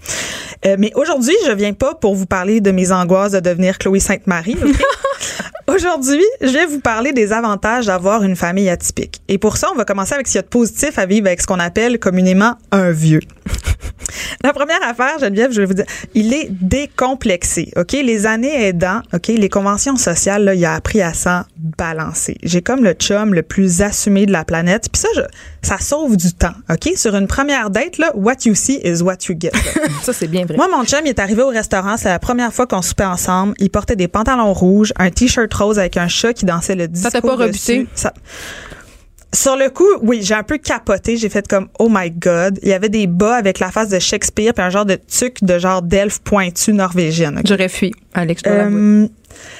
Euh, mais aujourd'hui, je viens pas pour vous parler de mes angoisses de devenir Chloé Sainte-Marie. ok? Aujourd'hui, je vais vous parler des avantages d'avoir une famille atypique. Et pour ça, on va commencer avec ce qu'il y a de positif à vivre avec ce qu'on appelle communément un vieux. La première affaire, Geneviève, je vais vous dire, il est décomplexé. OK? Les années aidant, OK? Les conventions sociales, là, il a appris à s'en balancer. J'ai comme le chum le plus assumé de la planète. Puis ça, je- ça sauve du temps. OK? Sur une première date, là, what you see is what you get. Ça, c'est bien vrai. Moi, mon chum, il est arrivé au restaurant. C'est la première fois qu'on soupait ensemble. Il portait des pantalons rouges, un t-shirt rose avec un chat qui dansait le disco t'a pas rebuté? Ça- Sur le coup, oui, j'ai un peu capoté. J'ai fait comme, oh my God. Il y avait des bas avec la face de Shakespeare puis un genre de tuque de genre d'elfe pointu norvégienne. J'aurais fui, Alex. Euh,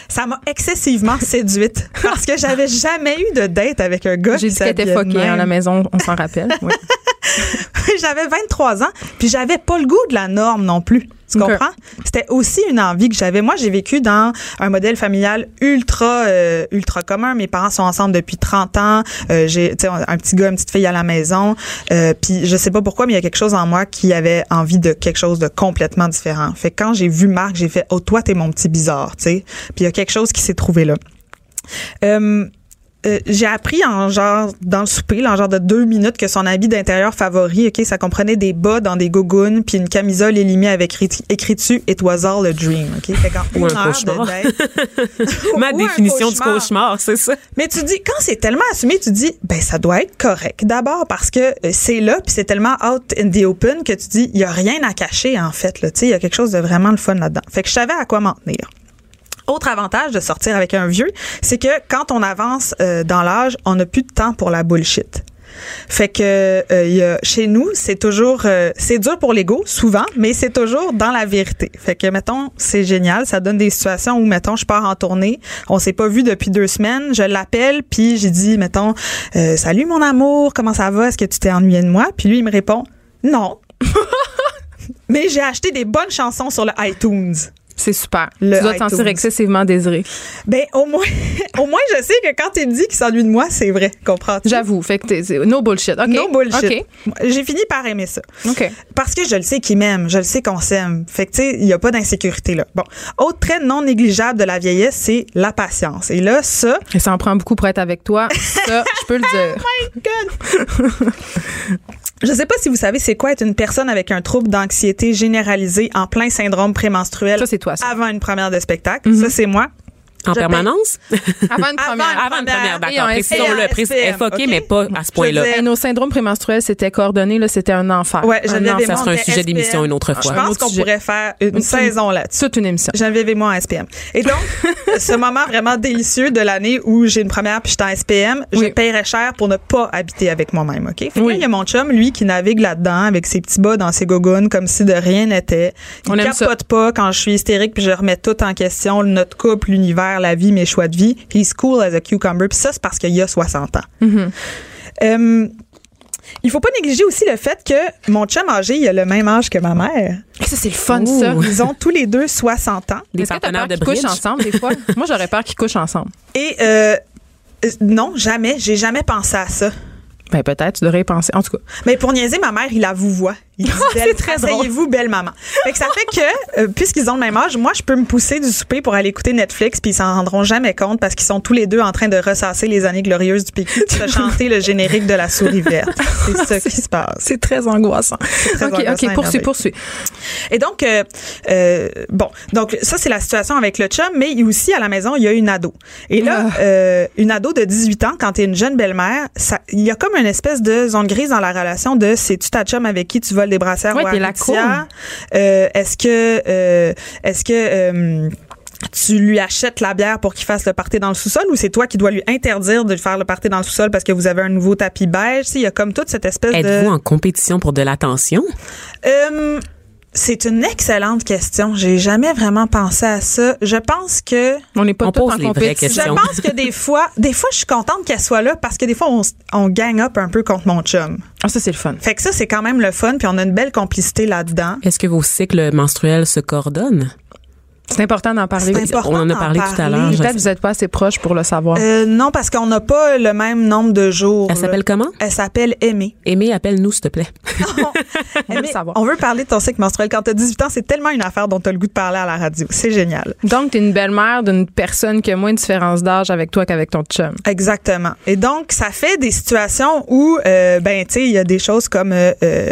ça m'a excessivement séduite parce que j'avais jamais eu de date avec un gars J'ai dit qu'elle était fuckée hein, à même. la maison, on s'en rappelle. Oui. j'avais 23 ans, puis j'avais pas le goût de la norme non plus. Tu comprends? C'était aussi une envie que j'avais. Moi, j'ai vécu dans un modèle familial ultra euh, ultra commun. Mes parents sont ensemble depuis 30 ans. Euh, j'ai tu sais, un petit gars, une petite fille à la maison. Euh, puis je sais pas pourquoi, mais il y a quelque chose en moi qui avait envie de quelque chose de complètement différent. Fait que quand j'ai vu Marc, j'ai fait « Oh, toi, t'es mon petit bizarre », tu sais. Puis il y a quelque chose qui s'est trouvé là. Euh, euh, j'ai appris en genre dans le souper, là, en genre de deux minutes, que son habit d'intérieur favori, ok, ça comprenait des bas dans des gougounes, puis une camisole élimée avec écrit, dessus "It was all a dream", ok? Fait Ou une un cauchemar. de Ma définition du cauchemar, c'est ça. Mais tu dis quand c'est tellement assumé, tu dis ben ça doit être correct. D'abord parce que euh, c'est là, puis c'est tellement out in the open que tu dis il y a rien à cacher en fait. Là, tu sais, il y a quelque chose de vraiment le fun là-dedans. Fait que je savais à quoi m'en tenir. Autre avantage de sortir avec un vieux, c'est que quand on avance euh, dans l'âge, on n'a plus de temps pour la bullshit. Fait que euh, y a- chez nous, c'est toujours euh, c'est dur pour l'ego souvent, mais c'est toujours dans la vérité. Fait que mettons, c'est génial, ça donne des situations où mettons je pars en tournée, on s'est pas vu depuis deux semaines, je l'appelle puis j'ai dit mettons euh, salut mon amour, comment ça va, est-ce que tu t'es ennuyé de moi Puis lui il me répond non. mais j'ai acheté des bonnes chansons sur le iTunes. C'est super. Le tu dois sentir excessivement désiré. Ben au moins au moins je sais que quand il me dit qu'il s'ennuie de moi, c'est vrai, comprends-tu? J'avoue. Fait que no bullshit. OK. No bullshit. J'ai fini par aimer ça. OK. Parce que je le sais qu'il m'aime, je le sais qu'on s'aime. Fait que tu sais, il y a pas d'insécurité là. Bon, autre trait non négligeable de la vieillesse, c'est la patience. Et là, ça, Et ça en prend beaucoup pour être avec toi. Ça, je peux le dire. je sais pas si vous savez c'est quoi être une personne avec un trouble d'anxiété généralisé en plein syndrome prémenstruel? Ça, c'est toi, ça. Avant une première de spectacle, ça c'est moi. En Je permanence? Avant une première. Avant une première, d'accord. Précisons-le. SPM, Précis- FOK, OK? mais pas à ce point-là. Je nos syndromes prémenstruels, c'était coordonné, là, c'était un enfer. Ouais, Geneviève et moi, Ça sera un sujet d'émission une autre Je fois. Un pense qu'on pourrait faire une, Une- saison là-dessus. Toute une émission. Geneviève et moi en SPM. Et donc, ce moment vraiment délicieux de l'année où j'ai une première puis j'étais en SPM, je paierais cher pour ne pas habiter avec moi-même, OK? Fait que Oui. là, il y a mon chum, lui, qui navigue là-dedans avec ses petits bas dans ses gogoons comme si de rien n'était. Il On aime ça. capote pas quand je suis hystérique puis je remets tout en question, notre couple, l'univers, la vie, mes choix de vie. He's cool as a cucumber. Puis ça, c'est parce qu'il y a 60 ans. Mm-hmm. Euh, il faut pas négliger aussi le fait que mon chum âgé, il a le même âge que ma mère. Ça, c'est le fun, ça. Ils ont tous les deux 60 ans. Des Est-ce que t'as partenaires peur de qu'ils couchent bridge? ensemble, des fois? Moi, j'aurais peur qu'ils couchent ensemble. Et euh, euh, non, jamais. J'ai jamais pensé à ça. Ben, peut-être, tu devrais y penser. En tout cas, Mais pour niaiser, ma mère, il la vous voit. Il dit, C'est belle- très. Asseyez-vous, belle maman. Fait que ça fait que, euh, puisqu'ils ont le même âge, moi, je peux me pousser du souper pour aller écouter Netflix, puis ils s'en rendront jamais compte parce qu'ils sont tous les deux en train de ressasser les années glorieuses du PQ, de chanter le générique de la souris verte. C'est ça qui se passe. C'est très angoissant. très OK, angoissant OK, poursuis, poursuis. Et donc, euh, euh, bon, donc ça, c'est la situation avec le chum, mais aussi à la maison, il y a une ado. Et là, Ah. une ado de 18 ans, quand tu es une jeune belle-mère, il y a comme une espèce de zone grise dans la relation de c'est-tu ta chum avec qui tu des brassières Ouais, ou la? Euh, Est-ce que... euh, Est-ce que... euh, tu lui achètes la bière pour qu'il fasse le party dans le sous-sol ou c'est toi qui dois lui interdire de faire le party dans le sous-sol parce que vous avez un nouveau tapis beige? Il y a comme toute cette espèce de... Êtes-vous en compétition pour de l'attention? Euh, c'est une excellente question. J'ai jamais vraiment pensé à ça. Je pense que On n'est pas On tous pose en les vraies compétition. je pense que des fois, des fois, je suis contente qu'elle soit là parce que des fois, on, on gang up un peu contre mon chum. Ah, ça, c'est le fun. Fait que ça, c'est quand même le fun, puis on a une belle complicité là-dedans. Est-ce que vos cycles menstruels se coordonnent? C'est important d'en parler. C'est important On en a d'en parlé tout à l'heure. je Peut-être sais. que vous n'êtes pas assez proche pour le savoir. Euh, non, parce qu'on n'a pas le même nombre de jours. Elle s'appelle comment? Elle s'appelle Aimée. Aimé, appelle-nous, s'il te plaît. On veut Aimée, le savoir. on veut parler de ton cycle menstruel. Quand tu as 18 ans, c'est tellement une affaire dont tu as le goût de parler à la radio. C'est génial. Donc, tu es une belle-mère d'une personne qui a moins de différence d'âge avec toi qu'avec ton chum. Exactement. Et donc, ça fait des situations où, euh, ben, tu sais, il y a des choses comme euh, euh,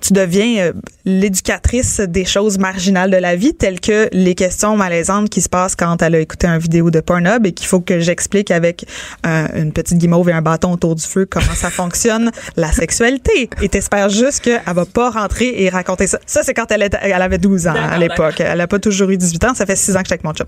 tu deviens euh, l'éducatrice des choses marginales de la vie, telles que les questions malaisantes qui se passent quand elle a écouté un vidéo de Pornhub et qu'il faut que j'explique avec un- une petite guimauve et un bâton autour du feu comment ça fonctionne, la sexualité. Et t'espères juste qu'elle va pas rentrer et raconter ça. Ça, c'est quand elle, avait 12 ans à l'époque. Elle a pas toujours eu 18 ans. Ça fait 6 ans que j'étais avec mon chum.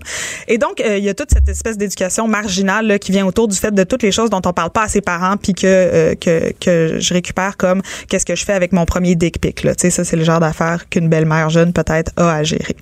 Et donc, euh, il y a toute cette espèce d'éducation marginale là, qui vient autour du fait de toutes les choses dont on parle pas à ses parents puis que, euh, que, que je récupère comme qu'est-ce que je fais avec mon premier dick pic. Là. Tu sais, ça, c'est le genre d'affaires qu'une belle-mère jeune peut-être a à gérer.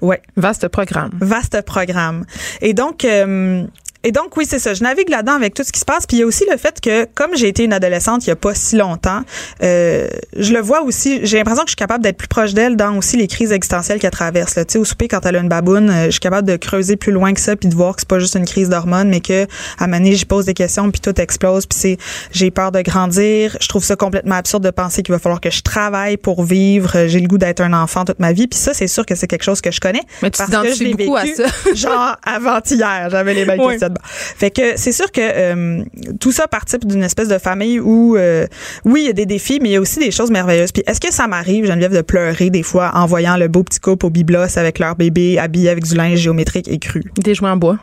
Ouais. Vaste programme. Vaste programme. Et donc, euh, et donc oui, c'est ça. Je navigue là-dedans avec tout ce qui se passe. Puis il y a aussi le fait que, comme j'ai été une adolescente il y a pas si longtemps, euh, je le vois aussi. J'ai l'impression que je suis capable d'être plus proche d'elle dans aussi les crises existentielles qu'elle traverse. là. Tu sais, au souper quand elle a une baboune, euh, je suis capable de creuser plus loin que ça puis de voir que c'est pas juste une crise d'hormones, mais que à donné, j'y pose des questions puis tout explose. Puis c'est, j'ai peur de grandir. Je trouve ça complètement absurde de penser qu'il va falloir que je travaille pour vivre. Euh, J'ai le goût d'être un enfant toute ma vie. Puis ça, c'est sûr que c'est quelque chose que je connais. Mais tu parce que je beaucoup à ça. genre avant-hier, j'avais les mêmes Oui. Fait que c'est sûr que euh, tout ça participe d'une espèce de famille où euh, oui, il y a des défis, mais il y a aussi des choses merveilleuses. Puis est-ce que ça m'arrive, Geneviève, de pleurer des fois en voyant le beau petit couple au biblos avec leur bébé habillé avec du linge géométrique et cru? Des jouets en bois.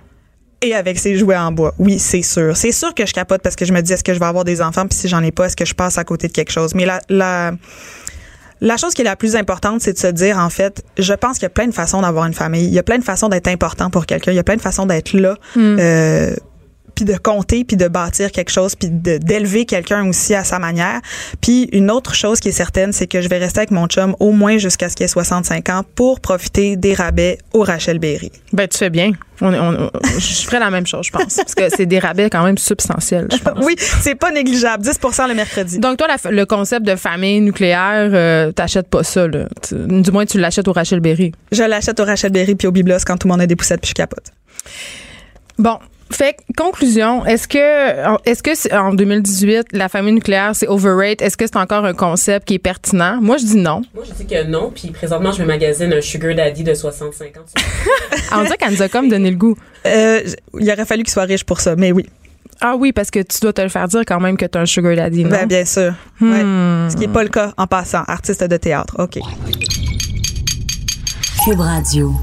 et avec ses jouets en bois. Oui, c'est sûr. C'est sûr que je capote parce que je me dis est-ce que je vais avoir des enfants? Puis si j'en ai pas, est-ce que je passe à côté de quelque chose? Mais la la la chose qui est la plus importante, c'est de se dire, en fait, je pense qu'il y a plein de façons d'avoir une famille. Il y a plein de façons d'être important pour quelqu'un. Il y a plein de façons d'être là. Euh, puis de compter, puis de bâtir quelque chose, puis d'élever quelqu'un aussi à sa manière. Puis une autre chose qui est certaine, c'est que je vais rester avec mon chum au moins jusqu'à ce qu'il ait 65 ans pour profiter des rabais au Rachel Berry. Ben, tu fais bien. On, est- on- je ferais la même chose, je pense. Parce que c'est des rabais quand même substantiels, je pense. Oui, c'est pas négligeable. 10% le mercredi. Donc, toi, la- le concept de famille nucléaire, euh, t'achètes pas ça, là. Tu- du moins, tu l'achètes au Rachel Berry. Je l'achète au Rachel Berry puis au Biblos quand tout le monde a des poussettes puis je capote. Bon. Fait que, conclusion, est-ce que est-ce que c'est- en 2018 la famille nucléaire c'est overrated? Est-ce que c'est encore un concept qui est pertinent? Moi je dis non. Moi, je dis que non, puis présentement, je me magasine un sugar daddy de 65 ans. Ah, On dirait qu'elle nous a comme donné le goût. Euh, il aurait fallu qu'il soit riche pour ça, mais oui. Ah oui, parce que tu dois te le faire dire quand même que t'as un sugar daddy, non? Ben, bien sûr. Hmm. Ouais. Ce qui n'est pas le cas en passant. Artiste de théâtre. OK. Cube Radio.